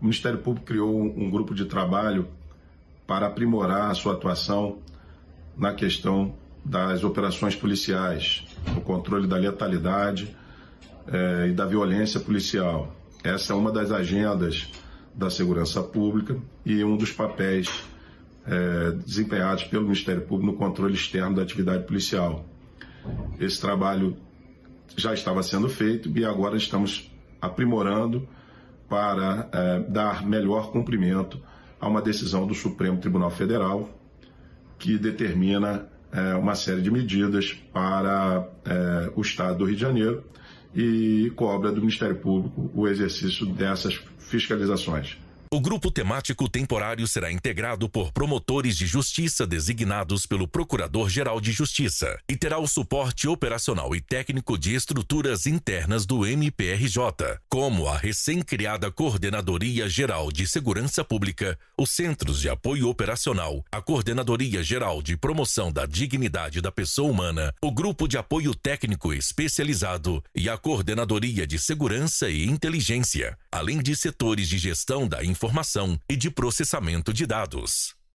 o Ministério Público criou um, grupo de trabalho para aprimorar a sua atuação na questão das operações policiais, o controle da letalidade eh, e da violência policial. Essa é uma das agendas da segurança pública e um dos papéis eh, desempenhados pelo Ministério Público no controle externo da atividade policial. Esse trabalho já estava sendo feito e agora estamos aprimorando para eh, dar melhor cumprimento a uma decisão do Supremo Tribunal Federal que determina é, uma série de medidas para é, o Estado do Rio de Janeiro e cobra do Ministério Público o exercício dessas fiscalizações. O grupo temático temporário será integrado por promotores de justiça designados pelo Procurador-Geral de Justiça e terá o suporte operacional e técnico de estruturas internas do MPRJ, como a recém-criada Coordenadoria Geral de Segurança Pública, os Centros de Apoio Operacional, a Coordenadoria Geral de Promoção da Dignidade da Pessoa Humana, o Grupo de Apoio Técnico Especializado e a Coordenadoria de Segurança e Inteligência, além de setores de gestão da informação informação e de processamento de dados.